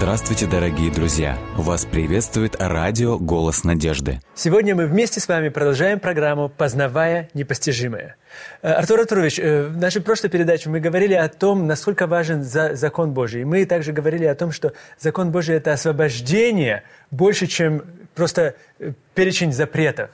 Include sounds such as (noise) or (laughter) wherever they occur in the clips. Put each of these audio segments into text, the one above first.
Здравствуйте, дорогие друзья! Вас приветствует радио «Голос надежды». Сегодня мы вместе с вами продолжаем программу «Познавая непостижимое». Э, Артур Артурович, э, в нашей прошлой передаче мы говорили о том, насколько важен закон Божий. Мы также говорили о том, что закон Божий – это освобождение больше, чем просто э, перечень запретов.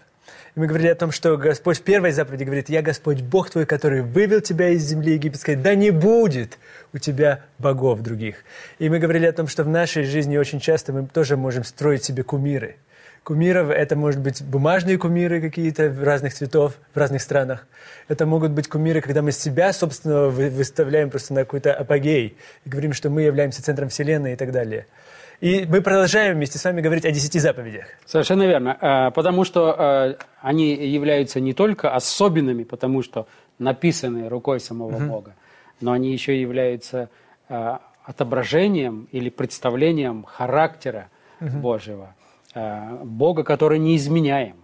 И мы говорили о том, что Господь в первой заповеди говорит, «Я Господь Бог твой, который вывел тебя из земли египетской, да не будет у тебя богов других». И мы говорили о том, что в нашей жизни очень часто мы тоже можем строить себе кумиры. Кумиров – это, может быть, бумажные кумиры какие-то разных цветов в разных странах. Это могут быть кумиры, когда мы себя, собственно, выставляем просто на какой-то апогей и говорим, что мы являемся центром Вселенной и так далее – и мы продолжаем вместе с вами говорить о десяти заповедях. Совершенно верно. Э, потому что э, они являются не только особенными, потому что написаны рукой самого угу. Бога, но они еще являются э, отображением или представлением характера угу. Божьего. Бога, который не изменяем.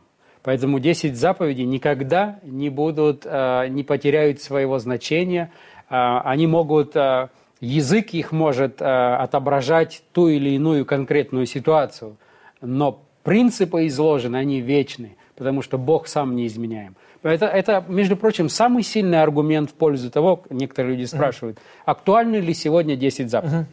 Поэтому 10 заповедей никогда не будут, не потеряют своего значения. Они могут язык их может э, отображать ту или иную конкретную ситуацию, но принципы изложены, они вечны, потому что Бог сам не изменяем. Это, это, между прочим, самый сильный аргумент в пользу того, некоторые люди спрашивают, актуальны ли сегодня 10 заповедей.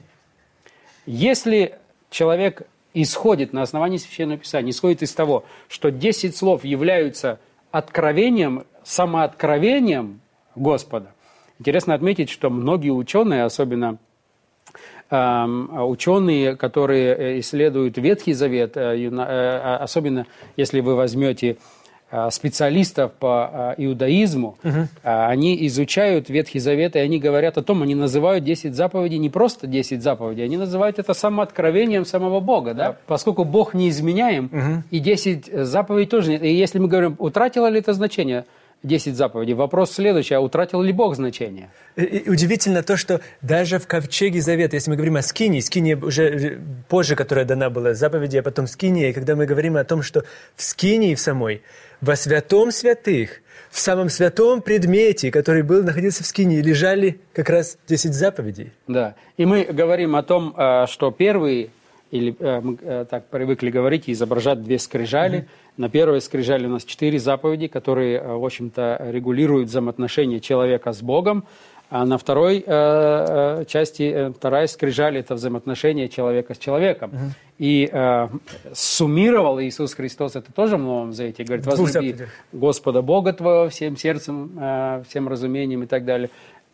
Если человек исходит на основании Священного Писания, исходит из того, что 10 слов являются откровением, самооткровением Господа, Интересно отметить, что многие ученые, особенно эм, ученые, которые э, исследуют Ветхий Завет, э, э, особенно если вы возьмете специалистов по иудаизму, угу. они изучают Ветхий Завет, и они говорят о том, они называют 10 заповедей не просто 10 заповедей, они называют это самооткровением самого Бога, да? поскольку Бог не изменяем, угу. и 10 заповедей тоже нет. И если мы говорим, утратило ли это значение – 10 заповедей. Вопрос следующий, а утратил ли Бог значение? И удивительно то, что даже в Ковчеге Завета, если мы говорим о Скинии, Скиния уже э, позже, которая дана была, заповеди, а потом Скиния, и когда мы говорим о том, что в Скинии в самой, во святом святых, в самом святом предмете, который был, находился в Скинии, лежали как раз 10 заповедей. Да, и мы говорим о том, э, что первые или э, мы э, так привыкли говорить, изображать две скрижали. Mm-hmm. На первой скрижали у нас четыре заповеди, которые, э, в общем-то, регулируют взаимоотношения человека с Богом. А на второй э, части, вторая скрижали – это взаимоотношения человека с человеком. Угу. И э, суммировал Иисус Христос это тоже в Новом Завете. Говорит, возлюби Господа Бога твоего всем сердцем, э, всем разумением и так далее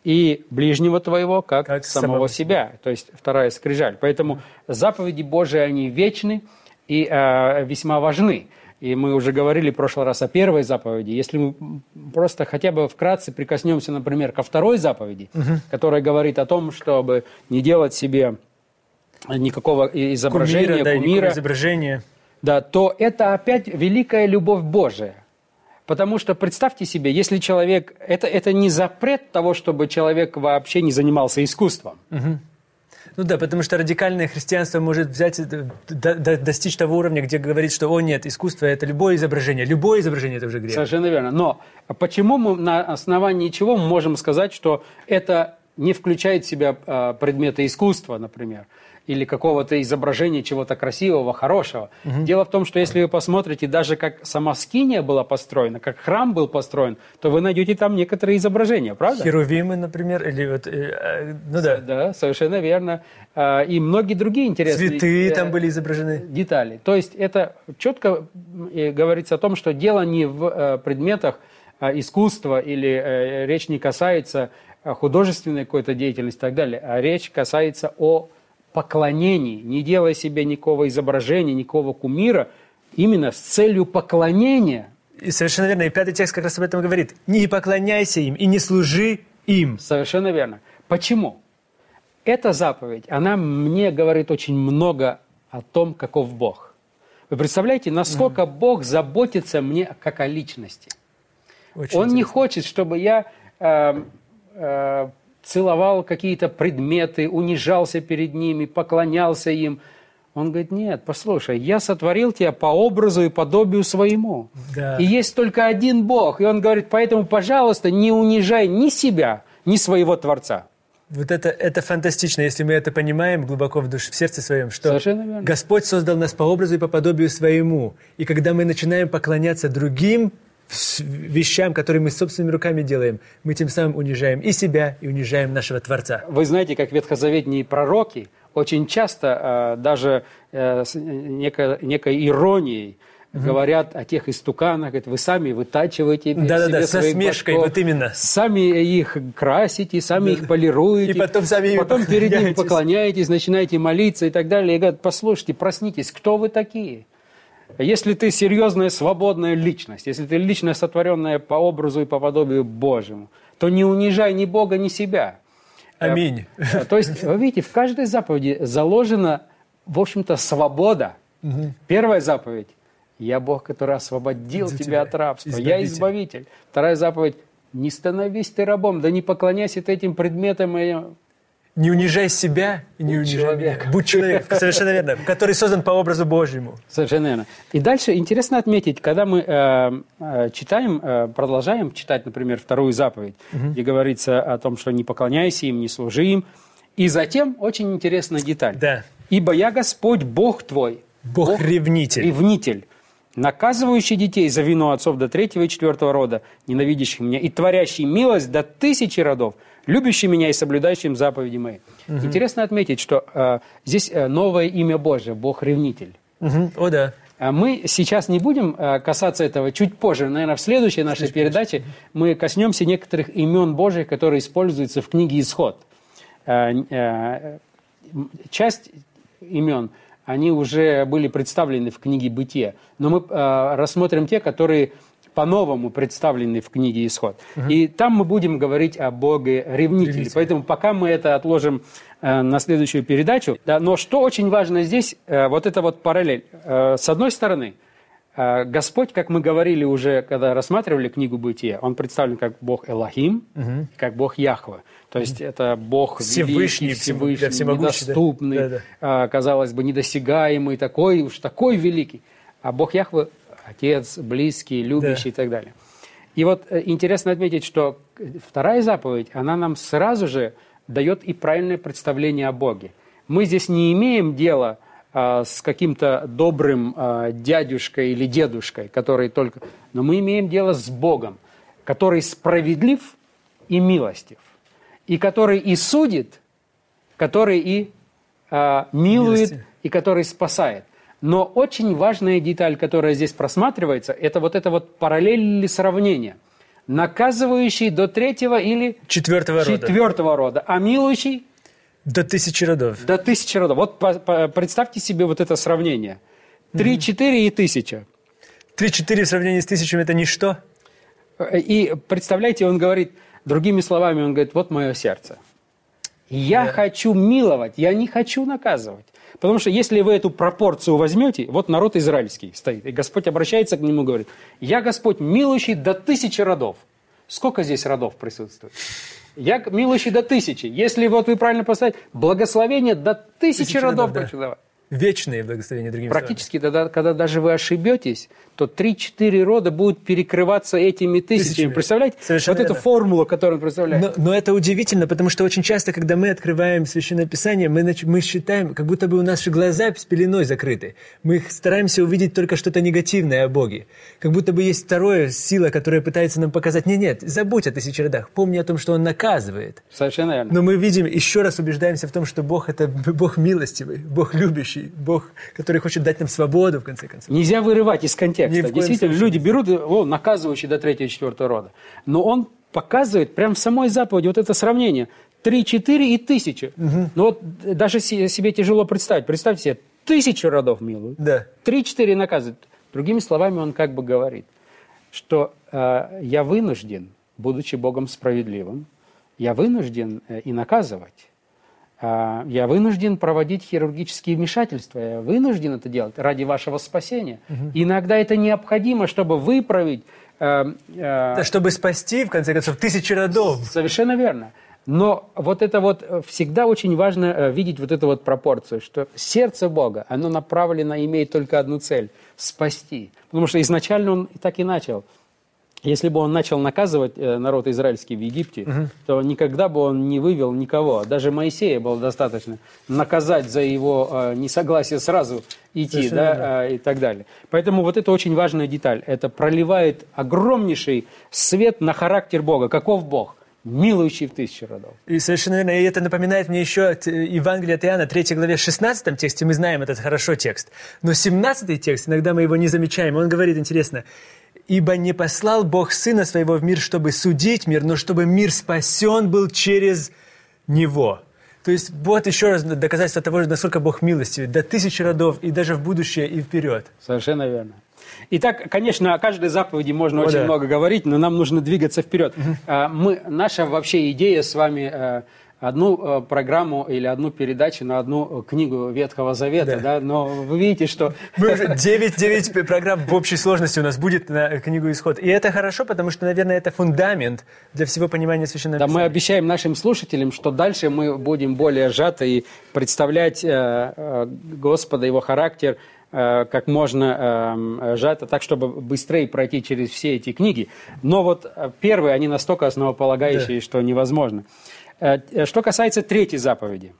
и ближнего твоего, как, как самого, самого себя. То есть вторая скрижаль. Поэтому заповеди Божии, они вечны и э, весьма важны. И мы уже говорили в прошлый раз о первой заповеди. Если мы просто хотя бы вкратце прикоснемся, например, ко второй заповеди, угу. которая говорит о том, чтобы не делать себе никакого изображения, кумира, кумира да, изображения. Да, то это опять великая любовь Божия. Потому что представьте себе, если человек... Это, это не запрет того, чтобы человек вообще не занимался искусством. Угу. Ну да, потому что радикальное христианство может взять, до, до, достичь того уровня, где говорит, что, о нет, искусство – это любое изображение. Любое изображение – это уже грех. Совершенно верно. Но почему мы на основании чего мы можем сказать, что это не включает в себя а, предметы искусства, например? Или какого-то изображения чего-то красивого, хорошего. Угу. Дело в том, что если вы посмотрите, даже как сама Скиния была построена, как храм был построен, то вы найдете там некоторые изображения, правда? Херувимы, например, или вот, э, э, ну да. Да, совершенно верно. А, и многие другие интересные... Цветы э, там были изображены. Детали. То есть это четко говорится о том, что дело не в предметах а, искусства или речь не касается художественной какой-то деятельности и так далее, а речь касается о поклонении, не делая себе никакого изображения, никакого кумира, именно с целью поклонения. И совершенно верно. И пятый текст как раз об этом говорит. Не поклоняйся им и не служи им. Совершенно верно. Почему? Эта заповедь, она мне говорит очень много о том, каков Бог. Вы представляете, насколько mm. Бог заботится мне как о личности. Очень Он интересно. не хочет, чтобы я э, э, целовал какие-то предметы, унижался перед ними, поклонялся им. Он говорит, нет, послушай, я сотворил тебя по образу и подобию своему. Да. И есть только один Бог. И он говорит, поэтому, пожалуйста, не унижай ни себя, ни своего Творца. Вот это, это фантастично, если мы это понимаем глубоко в душе, в сердце своем, что. Господь создал нас по образу и по подобию своему. И когда мы начинаем поклоняться другим вещам, которые мы собственными руками делаем, мы тем самым унижаем и себя, и унижаем нашего Творца. Вы знаете, как ветхозаветные пророки очень часто э, даже э, с некой, некой иронией говорят о тех истуканах, говорят, вы сами вытачиваете Да-да-да, себе со своих смешкой, башков, вот именно. Сами их красите, сами их полируете. И потом сами Потом перед ними поклоняетесь, начинаете молиться и так далее. И говорят, послушайте, проснитесь, кто вы такие? Если ты серьезная, свободная личность, если ты личность, сотворенная по образу и по подобию Божьему, то не унижай ни Бога, ни себя. Аминь. Э, То есть, вы видите, в каждой заповеди заложена, в общем-то, свобода. Первая заповедь – «Я Бог, который освободил тебя тебя, от рабства, я избавитель». избавитель». Вторая заповедь – «Не становись ты рабом, да не поклоняйся ты этим предметам и Не унижай себя и не Будь унижай человеком. меня. Будь человеком, совершенно верно, который создан по образу Божьему. Совершенно верно. И дальше интересно отметить, когда мы э, э, читаем, э, продолжаем читать, например, вторую заповедь, где говорится о том, что не поклоняйся им, не служи им. И затем очень интересная деталь. Да. «Ибо я Господь, Бог твой». Бог-ревнитель. Ревнитель, наказывающий детей за вину отцов до третьего и четвертого рода, ненавидящих меня, и творящий милость до тысячи родов, любящий меня и соблюдающим заповеди мои. Интересно отметить, что э, здесь э, новое имя Божие, Бог-ревнитель. Мгм. О, да. А Мы сейчас не будем э, касаться этого чуть позже, наверное, в следующей нашей передаче мы коснемся некоторых имен Божьих, которые используются в книге «Исход». Э, Часть имен, они уже были представлены в книге «Бытие», но мы рассмотрим те, которые по-новому представлены в книге «Исход». И там мы будем говорить о Боге-ревнителе. Ревнителе. Поэтому пока мы это отложим э, на следующую передачу. Да, но что очень важно здесь, э, вот это вот параллель. Э, с одной стороны, э, Господь, как мы говорили уже, когда рассматривали книгу «Бытие», Он представлен как Бог Элохим, как Бог Яхва. То есть это Бог Всевышний, великий, Всевышний, да, всемогущий, да. недоступный, Да, а, казалось бы, недосягаемый, такой уж такой великий. А Бог Яхве – отец, близкий, любящий и так далее. И вот э, интересно отметить, что вторая заповедь, она нам сразу же дает и правильное представление о Боге. Мы здесь не имеем дела а, с каким-то добрым а, дядюшкой или дедушкой, который только... Но мы имеем дело с Богом, который справедлив и милостив, и который и судит, который и а, милует, Милостив. и который спасает. Но очень важная деталь, которая здесь просматривается, это вот это вот параллель или сравнение. Наказывающий до третьего или Четвертого рода. четвертого рода, а милующий До тысячи родов. до тысячи родов. Вот по- по- представьте себе вот это сравнение. Три, четыре и тысяча. Три-четыре в сравнении с тысячами – это ничто. И представляете, он говорит, другими словами, он говорит, вот мое сердце. Я хочу миловать, я не хочу наказывать. Потому что если вы эту пропорцию возьмете, вот народ израильский стоит, и Господь обращается к нему и говорит, я Господь милующий до тысячи родов. Сколько здесь родов присутствует? Я милующий до тысячи. Если вот вы правильно поставите, благословение до тысячи, Тысячи родов да. хочу давать. Вечные благословения, другими Практически, тогда, когда даже вы ошибетесь, то 3-4 рода будут перекрываться этими тысячами. Тысячами. Представляете? Совершенно вот эту верно. формулу, которую он представляет. Но, но это удивительно, потому что очень часто, когда мы открываем Священное Писание, мы, мы считаем, как будто бы у наши глаза с пеленой закрыты. Мы стараемся увидеть только что-то негативное о Боге. Как будто бы есть второе сила, которая пытается нам показать, нет, нет, забудь о тысячи родах, помни о том, что Он наказывает. Совершенно верно. Но мы видим, еще раз убеждаемся в том, что Бог – это Бог милостивый, Бог любящий, Бог, который хочет дать нам свободу, в конце концов. Нельзя вырывать из контекста. Действительно, случае. люди берут, о, наказывающий до третьего и четвертого рода. Но он показывает прямо в самой заповеди вот это сравнение. Три, четыре и тысяча. Ну вот даже се- себе тяжело представить. Представьте себе, тысячу родов милуют. Да. Три-четыре наказывают. Другими словами, он как бы говорит, что э, я вынужден, будучи Богом справедливым, я вынужден э, и наказывать. А, Я вынужден проводить хирургические вмешательства, я вынужден это делать ради вашего спасения. Иногда это необходимо, чтобы выправить. э, э, Да, чтобы спасти, в конце концов, тысячи родов. Совершенно верно. Но вот это вот э, всегда очень важно э, видеть вот эту вот пропорцию, что сердце Бога, оно направлено, имеет только одну цель – спасти. Потому что изначально он так и начал. Если бы он начал наказывать э, народ израильский в Египте, то никогда бы он не вывел никого. Даже Моисея было достаточно наказать за его э, несогласие сразу идти, Совершенно да, э, и так далее. Поэтому вот это очень важная деталь. Это проливает огромнейший свет на характер Бога. Каков Бог? Милующий в тысячи родов. И совершенно верно. И это напоминает мне еще от э, Евангелия от Иоанна, 3 главе, 16 тексте. Мы знаем этот хорошо текст. Но 17 текст, иногда мы его не замечаем. Он говорит, интересно, «Ибо не послал Бог Сына Своего в мир, чтобы судить мир, но чтобы мир спасен был через Него». То есть вот еще раз доказательство того, насколько Бог милостивый, до тысячи родов и даже в будущее и вперед. Совершенно верно. Итак, конечно, о каждой заповеди можно О, очень да. много говорить, но нам нужно двигаться вперед. А, Мы, наша вообще идея с вами э, одну э, программу или одну передачу на одну э, книгу Ветхого Завета, Да. да, но вы видите, что (laughs) Мы уже 9, 9 программ в общей сложности у нас будет на книгу «Исход». И это хорошо, потому что, наверное, это фундамент для всего понимания Священного Да, мы Писания. обещаем нашим слушателям, что дальше мы будем более сжато и представлять э, э, Господа, Его характер э, как можно э, сжато, так, чтобы быстрее пройти через все эти книги. Но вот э, первые, они настолько основополагающие, что невозможно. Э, э, Что касается третьей заповеди.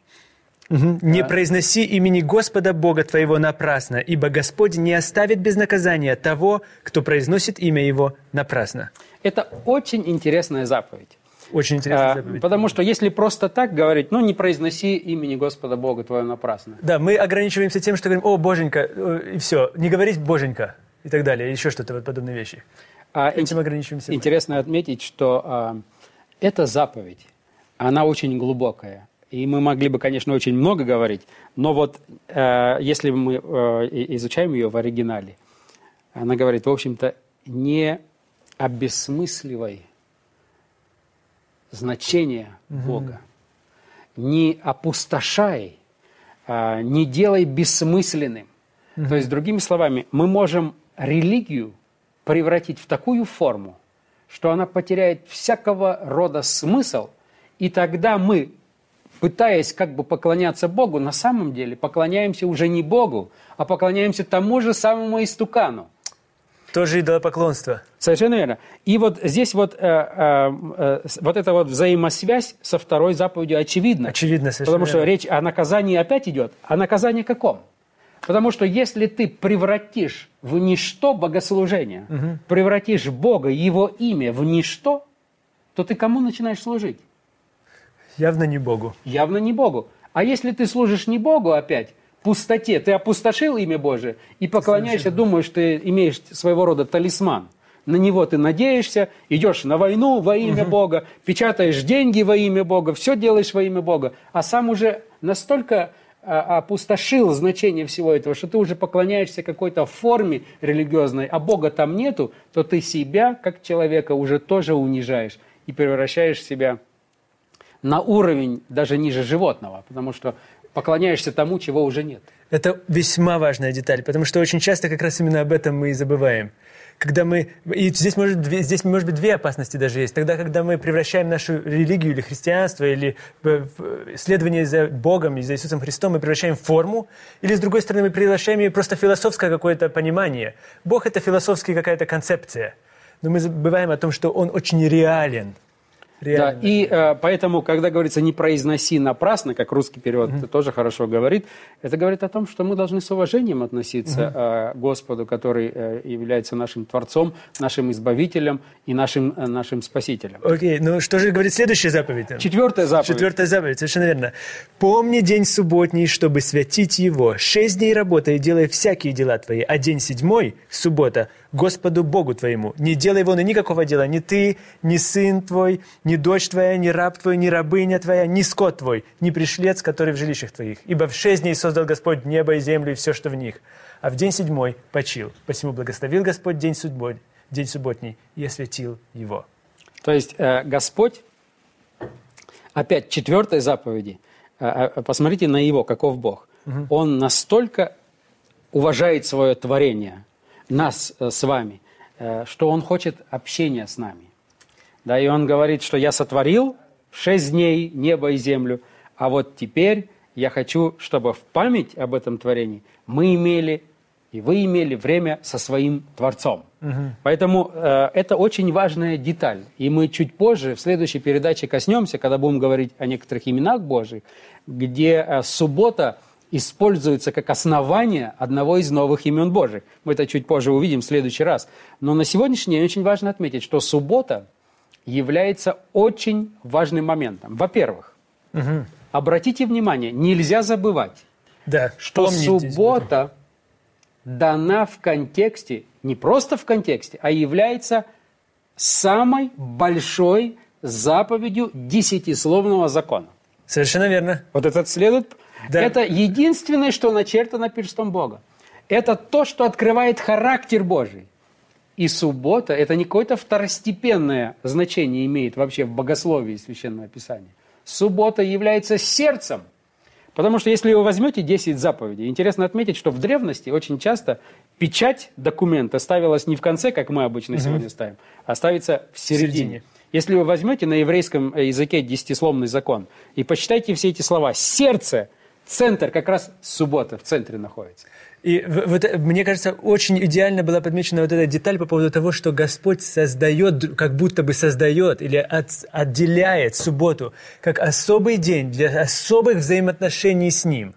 «Не произноси имени Господа Бога твоего напрасно, ибо Господь не оставит без наказания того, кто произносит имя Его напрасно». Это очень интересная заповедь. Очень интересная А, заповедь. Потому что если просто так говорить, ну не произноси имени Господа Бога твоего напрасно. Да, мы ограничиваемся тем, что говорим «О, Боженька», и все. Не говорить «Боженька» и так далее, еще что-то вот подобные вещи. А Этим ограничиваемся. мы. Интересно отметить, что а, эта заповедь, она очень глубокая. И мы могли бы, конечно, очень много говорить, но вот э, если мы э, изучаем ее в оригинале, она говорит, в общем-то, не обесмысливай значение Бога, не опустошай, а, не делай бессмысленным. То есть, другими словами, мы можем религию превратить в такую форму, что она потеряет всякого рода смысл, и тогда мы, пытаясь как бы поклоняться Богу, на самом деле поклоняемся уже не Богу, а поклоняемся тому же самому истукану. Тоже идолопоклонство. Совершенно верно. И вот здесь вот, э, э, э, вот эта вот взаимосвязь со второй заповедью очевидна. Очевидно, совершенно Потому что верно. речь о наказании опять идет. А наказание каком? Потому что если ты превратишь в ничто богослужение, превратишь Бога, Его имя в ничто, то ты кому начинаешь служить? Явно не Богу. Явно не Богу. А если ты служишь не Богу опять, пустоте, ты опустошил имя Божие и поклоняешься, думаешь, ты имеешь своего рода талисман. На него ты надеешься, идешь на войну во имя Бога, печатаешь деньги во имя Бога, все делаешь во имя Бога, а сам уже настолько а, опустошил значение всего этого, что ты уже поклоняешься какой-то форме религиозной, а Бога там нету, то ты себя, как человека, уже тоже унижаешь и превращаешь себя на уровень даже ниже животного, потому что поклоняешься тому, чего уже нет. Это весьма важная деталь, потому что очень часто как раз именно об этом мы и забываем. Когда мы... И здесь может, здесь, может быть, две опасности даже есть. Тогда, когда мы превращаем нашу религию или христианство, или в- в следование за Богом и за Иисусом Христом, мы превращаем в форму, или, с другой стороны, мы превращаем ее просто в философское какое-то понимание. Бог — это философская какая-то концепция. Но мы забываем о том, что Он очень реален. Да, Реален. и э, поэтому, когда говорится «не произноси напрасно», как русский перевод это тоже хорошо говорит, это говорит о том, что мы должны с уважением относиться э, к Господу, который э, является нашим Творцом, нашим Избавителем и нашим, э, нашим Спасителем. Окей, ну что же говорит следующая заповедь? Четвертая заповедь. Четвертая заповедь, совершенно верно. «Помни день субботний, чтобы святить его. Шесть дней работай и делай всякие дела твои, а день седьмой, суббота, Господу Богу твоему. Не делай вон и никакого дела, ни ты, ни сын твой, ни дочь твоя, ни раб твой, ни рабыня твоя, ни скот твой, ни пришлец, который в жилищах твоих. Ибо в шесть дней создал Господь небо и землю и все, что в них. А в день седьмой почил. Посему благословил Господь день, судьбой, день субботний и осветил его». То есть э, Господь, опять четвертой заповеди, э, э, посмотрите на Его, каков Бог. Он настолько уважает свое творение, нас э, с вами, э, что Он хочет общения с нами. Да, и Он говорит, что я сотворил в шесть дней небо и землю, а вот теперь я хочу, чтобы в память об этом творении мы имели и вы имели время со своим Творцом. Поэтому э, это очень важная деталь. И мы чуть позже в следующей передаче коснемся, когда будем говорить о некоторых именах Божьих, где э, суббота используется как основание одного из новых имен Божьих. Мы это чуть позже увидим в следующий раз. Но на сегодняшний день очень важно отметить, что суббота является очень важным моментом. Во-первых, Мгм. обратите внимание, нельзя забывать, Да, что суббота дана в контексте, не просто в контексте, а является самой большой заповедью десятисловного закона. Совершенно верно. Вот этот следует. Да. Это единственное, что начертано перстом Бога. Это то, что открывает характер Божий. И суббота – это не какое-то второстепенное значение имеет вообще в богословии Священного Писания. Суббота является сердцем. Потому что если вы возьмете 10 заповедей, интересно отметить, что в древности очень часто печать документа ставилась не в конце, как мы обычно сегодня ставим, а ставится в середине. середине. Если вы возьмете на еврейском э, языке десятисловный закон и почитайте все эти слова, сердце, центр, как раз суббота в центре находится. И вот, мне кажется, очень идеально была подмечена вот эта деталь по поводу того, что Господь создает, как будто бы создает или от- отделяет субботу как особый день для особых взаимоотношений с Ним.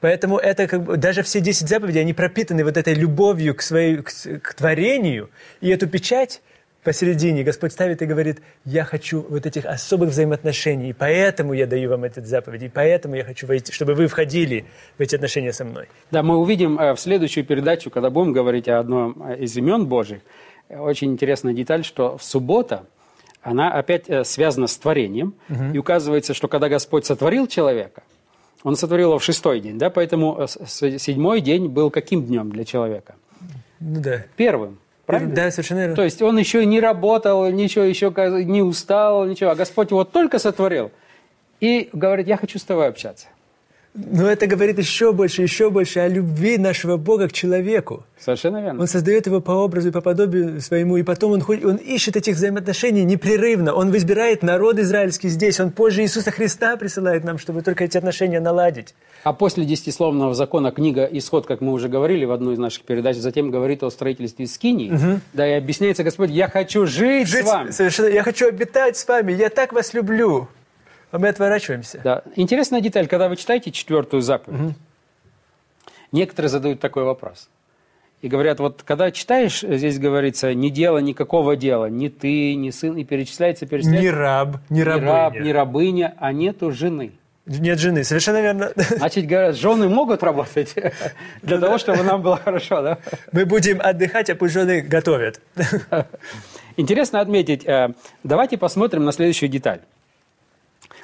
Поэтому это как бы, даже все 10 заповедей, они пропитаны вот этой любовью к, своей, к, к творению. И эту печать посередине Господь ставит и говорит, я хочу вот этих особых взаимоотношений, и поэтому я даю вам этот заповедь, и поэтому я хочу войти, чтобы вы входили в эти отношения со мной. Да, мы увидим э, в следующую передачу, когда будем говорить о одном э, из имен Божьих, э, очень интересная деталь, что в суббота, она опять связана с творением, и указывается, что когда Господь сотворил человека, Он сотворил его в шестой день, да, поэтому седьмой день был каким днем для человека? Ну да. Первым, правильно? Да, совершенно верно. То есть он еще не работал, ничего еще не устал, ничего. А Господь его только сотворил. И говорит, я хочу с тобой общаться. Но это говорит еще больше, еще больше о любви нашего Бога к человеку. Совершенно верно. Он создает его по образу и по подобию своему, и потом он, он ищет этих взаимоотношений непрерывно. Он избирает народ израильский здесь. Он позже Иисуса Христа присылает нам, чтобы только эти отношения наладить. А после десятисловного закона книга «Исход», как мы уже говорили в одной из наших передач, затем говорит о строительстве Скинии. Да, и объясняется Господь, я хочу жить, Жить с вами. совершенно, я хочу обитать с вами, я так вас люблю. А мы отворачиваемся. Да. Интересная деталь, когда вы читаете четвертую заповедь, некоторые задают такой вопрос. И говорят, вот когда читаешь, здесь говорится, не дело никакого дела, ни ты, ни сын, и перечисляется, перечисляется. Ни раб, ни ни рабыня. раб, ни рабыня, а нету жены. Нет жены, совершенно верно. Значит, говорят, жены могут работать (laughs) для того, чтобы нам было хорошо, да? Мы будем отдыхать, а пусть жены готовят. (laughs) Интересно отметить, э, давайте посмотрим на следующую деталь.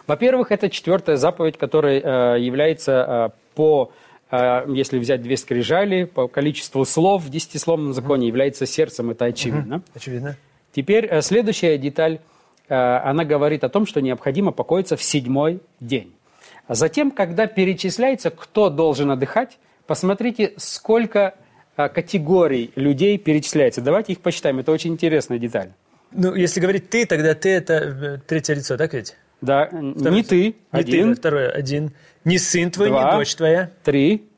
Во-первых, это четвертая заповедь, которая э, является э, по, э, если взять две скрижали, по количеству слов в десятисловном законе является сердцем, это очевидно. Очевидно. Теперь следующая деталь, она говорит о том, что необходимо покоиться в седьмой день. А затем, когда перечисляется, кто должен отдыхать, посмотрите, сколько категорий людей перечисляется. Давайте их посчитаем, это очень интересная деталь. Ну, если говорить ты, тогда ты это третье лицо, так ведь? Да, не ты, Не один, ты, да, второе, один. Не сын твой, Два. не дочь твоя, три,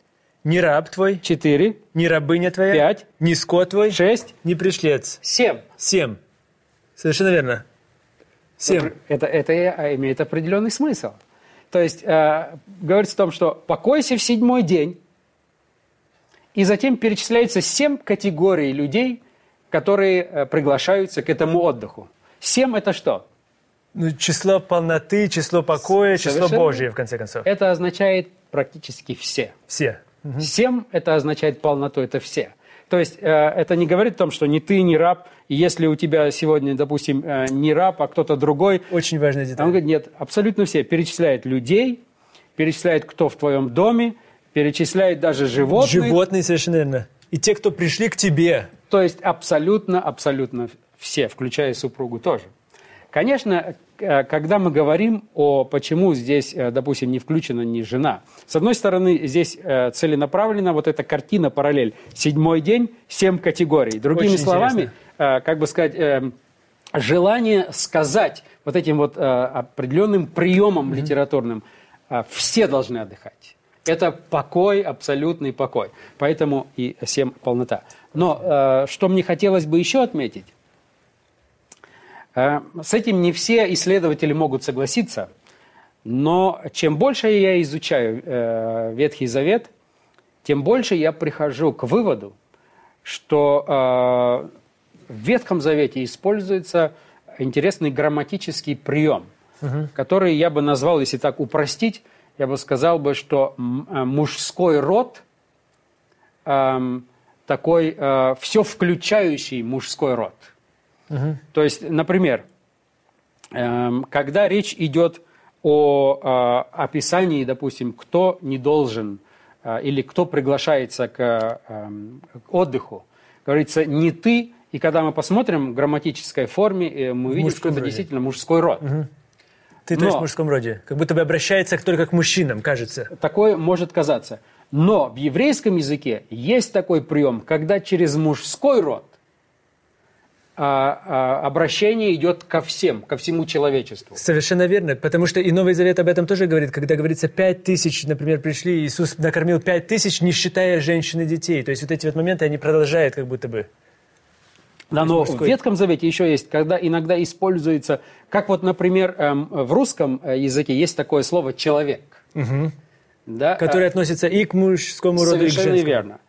не раб твой, четыре, не рабыня твоя, Пять. не скот твой, шесть, не пришлец. семь. Семь. Совершенно верно. Семь. Это, это и- имеет определенный смысл. То есть э, говорится о том, что покойся в седьмой день, и затем перечисляется семь категорий людей, которые э, приглашаются к этому отдыху. Семь это что? Ну, число полноты, число покоя, число Совершенно. Божие, в конце концов. Это означает практически все. Все. Семь это означает полноту, это все. То есть э, это не говорит о том, что ни ты, ни раб, и если у тебя сегодня, допустим, э, не раб, а кто-то другой, Очень важная А Он деталь. говорит, нет, абсолютно все. Перечисляет людей, перечисляет, кто в твоем доме, перечисляет даже животных. Животные, совершенно верно. И те, кто пришли к тебе. То есть абсолютно, абсолютно все, включая супругу тоже. Конечно, э, когда мы говорим о почему здесь, э, допустим, не включена ни жена, с одной стороны, здесь э, целенаправленно вот эта картина параллель. Седьмой день, семь категорий. Другими Очень словами, э, как бы сказать, желание сказать вот этим вот определенным приемом литературным, э, все должны отдыхать. Это покой, абсолютный покой. Поэтому и семь полнота. Но э, что мне хотелось бы еще отметить, с этим не все исследователи могут согласиться, но чем больше я изучаю э, Ветхий Завет, тем больше я прихожу к выводу, что э, в Ветхом Завете используется интересный грамматический прием, угу. который я бы назвал, если так упростить, я бы сказал бы, что э, мужской род э, такой э, все включающий мужской род. Угу. То есть, например, э, когда речь идет о э, описании, допустим, кто не должен э, или кто приглашается к, э, к отдыху, говорится не ты, и когда мы посмотрим в грамматической форме, э, мы видим, что это роде. действительно мужской род. Угу. Ты, то есть, в мужском роде. Как будто бы обращается только к мужчинам, кажется. Такое может казаться. Но в еврейском языке есть такой прием, когда через мужской род а, а, обращение идет ко всем, ко всему человечеству. Совершенно верно, потому что и Новый Завет об этом тоже говорит, когда говорится пять тысяч, например, пришли, Иисус накормил пять тысяч, не считая женщин и детей. То есть вот эти вот моменты, они продолжают как будто бы. Да, но в Ветхом Завете еще есть, когда иногда используется, как вот, например, эм, в русском э, языке есть такое слово «человек». Угу. Да, Которое а, относится и к мужскому роду, и к женскому. верно.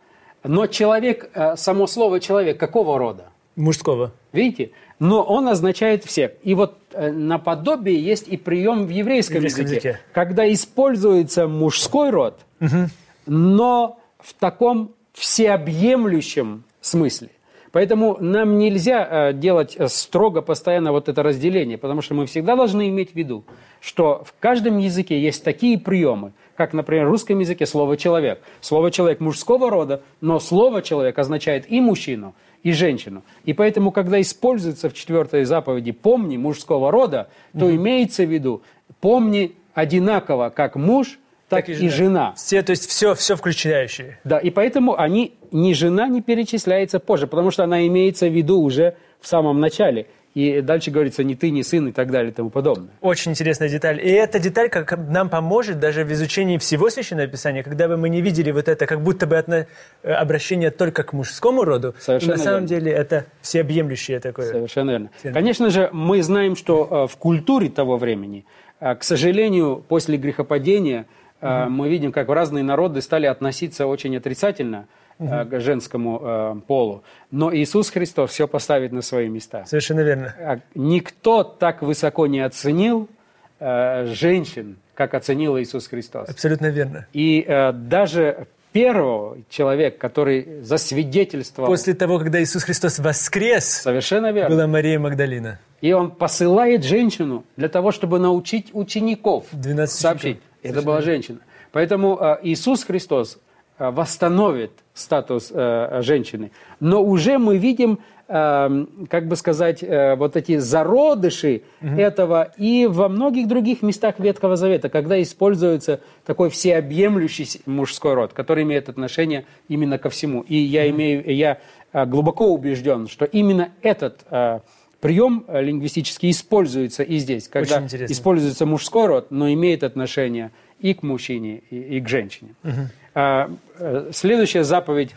Но человек, э, само слово «человек» какого рода? Мужского. Видите? Но он означает всех. И вот э, наподобие есть и прием в еврейском, еврейском языке, языке, когда используется мужской род, угу. но в таком всеобъемлющем смысле. Поэтому нам нельзя э, делать э, строго постоянно вот это разделение, потому что мы всегда должны иметь в виду, что в каждом языке есть такие приемы, как, например, в русском языке слово «человек». Слово «человек» мужского рода, но слово «человек» означает и мужчину, и женщину. И поэтому, когда используется в четвертой заповеди «помни» мужского рода, то mm-hmm. имеется в виду «помни одинаково как муж, так, так и, жена. и жена. Все, то есть все, все включающие. Да, и поэтому они, ни жена не перечисляется позже, потому что она имеется в виду уже в самом начале. И дальше говорится не ты, не сын и так далее и тому подобное. Очень интересная деталь. И эта деталь как нам поможет даже в изучении всего Священного Писания, когда бы мы не видели вот это, как будто бы отно... Э, обращение только к мужскому роду. Совершенно на самом деле это всеобъемлющее такое. Совершенно верно. Конечно же, мы знаем, что э, в культуре того времени, э, к сожалению, после грехопадения – угу. мы видим, как разные народы стали относиться очень отрицательно угу. к женскому э, полу. Но Иисус Христос все поставит на свои места. Совершенно верно. А никто так высоко не оценил женщин, как оценил Иисус Христос. Абсолютно верно. И даже первого человека, который засвидетельствовал... После того, когда Иисус Христос воскрес, Совершенно верно. была Мария Магдалина. И он посылает женщину для того, чтобы научить учеников 12 сообщить. Это была женщина. Поэтому э, Иисус Христос э, восстановит статус э, женщины. Но уже мы видим, как бы сказать, вот эти зародыши угу. этого и во многих других местах Ветхого Завета, когда используется такой всеобъемлющий мужской род, который имеет отношение именно ко всему. И я, имею, я глубоко убежден, что именно этот прием лингвистический используется и здесь, когда используется мужской род, но имеет отношение и к мужчине, и, и к женщине. Угу. А, э, следующая заповедь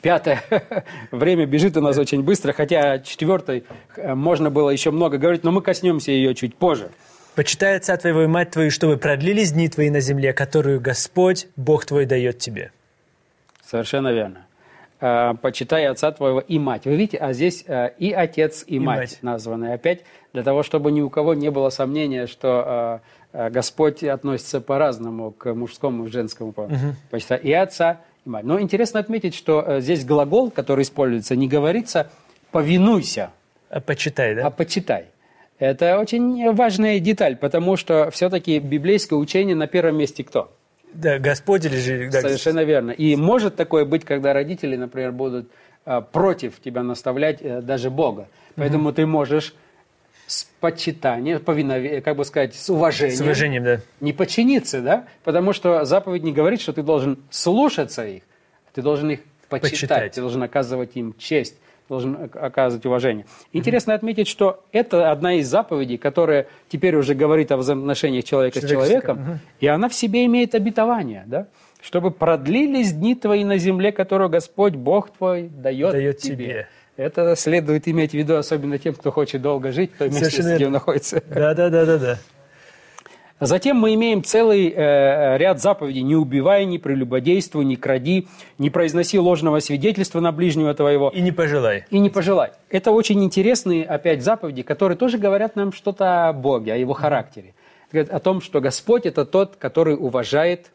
Пятое. (laughs) Время бежит у нас очень быстро, хотя четвертой э, можно было еще много говорить, но мы коснемся ее чуть позже. «Почитай отца твоего и мать твою, чтобы продлились дни твои на земле, которую Господь, Бог твой, дает тебе». Совершенно верно. А, «Почитай отца твоего и мать». Вы видите, а здесь э, и отец, и, и мать, мать названы. Опять для того, чтобы ни у кого не было сомнения, что Господь относится по-разному к мужскому и женскому полу. Угу. И отца, и мать. Но интересно отметить, что э, здесь глагол, который используется, не говорится «повинуйся», а «почитай», да? А «почитай». Это очень важная деталь, потому что все-таки библейское учение на первом месте кто? Да, Господь или же... Да, Совершенно верно. И может такое быть, когда родители, например, будут э, против тебя наставлять даже Бога. Поэтому угу. ты можешь с почитанием, повиновением, как бы сказать, с уважением. С уважением, да. Не подчиниться, да? Потому что заповедь не говорит, что ты должен слушаться их, ты должен их почитать, почитать. ты должен оказывать им честь, должен оказывать уважение. Интересно отметить, что это одна из заповедей, которая теперь уже говорит о взаимоотношениях человека с человеком, угу. и она в себе имеет обетование, да? чтобы продлились дни твои на земле, которую Господь Бог твой дает, дает тебе. тебе. Это следует иметь в виду особенно тем, кто хочет долго жить в той местности, где он находится. Да, да, да, да, да. Затем мы имеем целый э, ряд заповедей. «Не убивай, не прелюбодействуй, не кради, не произноси ложного свидетельства на ближнего твоего». И не пожелай. И не пожелай. Это очень интересные, опять, заповеди, которые тоже говорят нам что-то о Боге, о Его характере. Говорят о том, что Господь – это тот, который уважает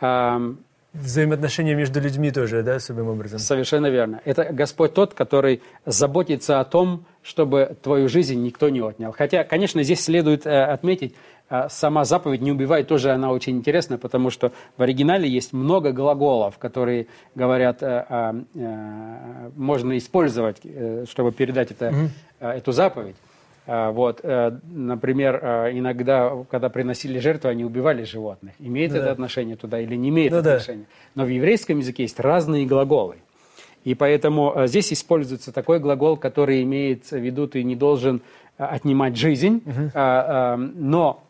э, Взаимоотношения между людьми тоже, да, особым образом? Совершенно верно. Это Господь тот, который заботится о том, чтобы твою жизнь никто не отнял. Хотя, конечно, здесь следует э, отметить, э, сама заповедь «не убивай» тоже она очень интересна, потому что в оригинале есть много глаголов, которые говорят, э, можно использовать, чтобы передать это, mm-hmm. эту заповедь. А, вот, э, например, э, иногда, когда приносили жертву, они убивали животных. Имеет да. это отношение туда или не имеет ну, отношения? Да. Но в еврейском языке есть разные глаголы. И поэтому э, здесь используется такой глагол, который имеет в виду, ты не должен отнимать жизнь, угу. но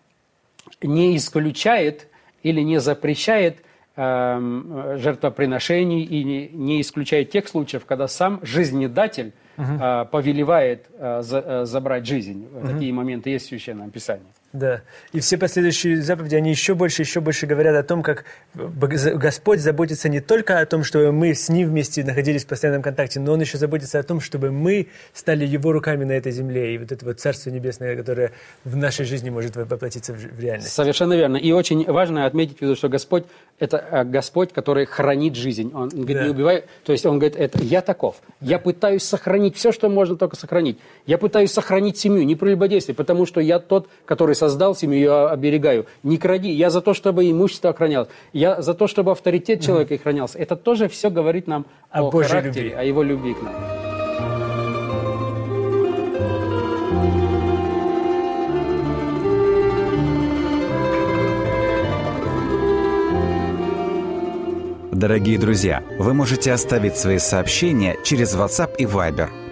не исключает или не запрещает жертвоприношений и не исключает тех случаев, когда сам жизнедатель угу. повелевает а, а, забрать жизнь. Угу. Такие моменты есть в Священном Писании. Да. И все последующие заповеди, они еще больше, еще больше говорят о том, как Господь заботится не только о том, чтобы мы с Ним вместе находились в постоянном контакте, но Он еще заботится о том, чтобы мы стали Его руками на этой земле. И вот это вот Царство Небесное, которое в нашей жизни может воплотиться в реальность. Совершенно верно. И очень важно отметить, что Господь – это а, Господь, который хранит жизнь. Он говорит, да. не убивай. То есть Он говорит, это я таков. Я пытаюсь сохранить все, что можно только сохранить. Я пытаюсь сохранить семью, не прелюбодействие, потому что я тот, который создал семью, я оберегаю. Не кради. Я за то, чтобы имущество охранялось. Я за то, чтобы авторитет человека охранялся. Это тоже все говорит нам о, о характере, любви. о его любви к нам. Дорогие друзья, вы можете оставить свои сообщения через WhatsApp и Viber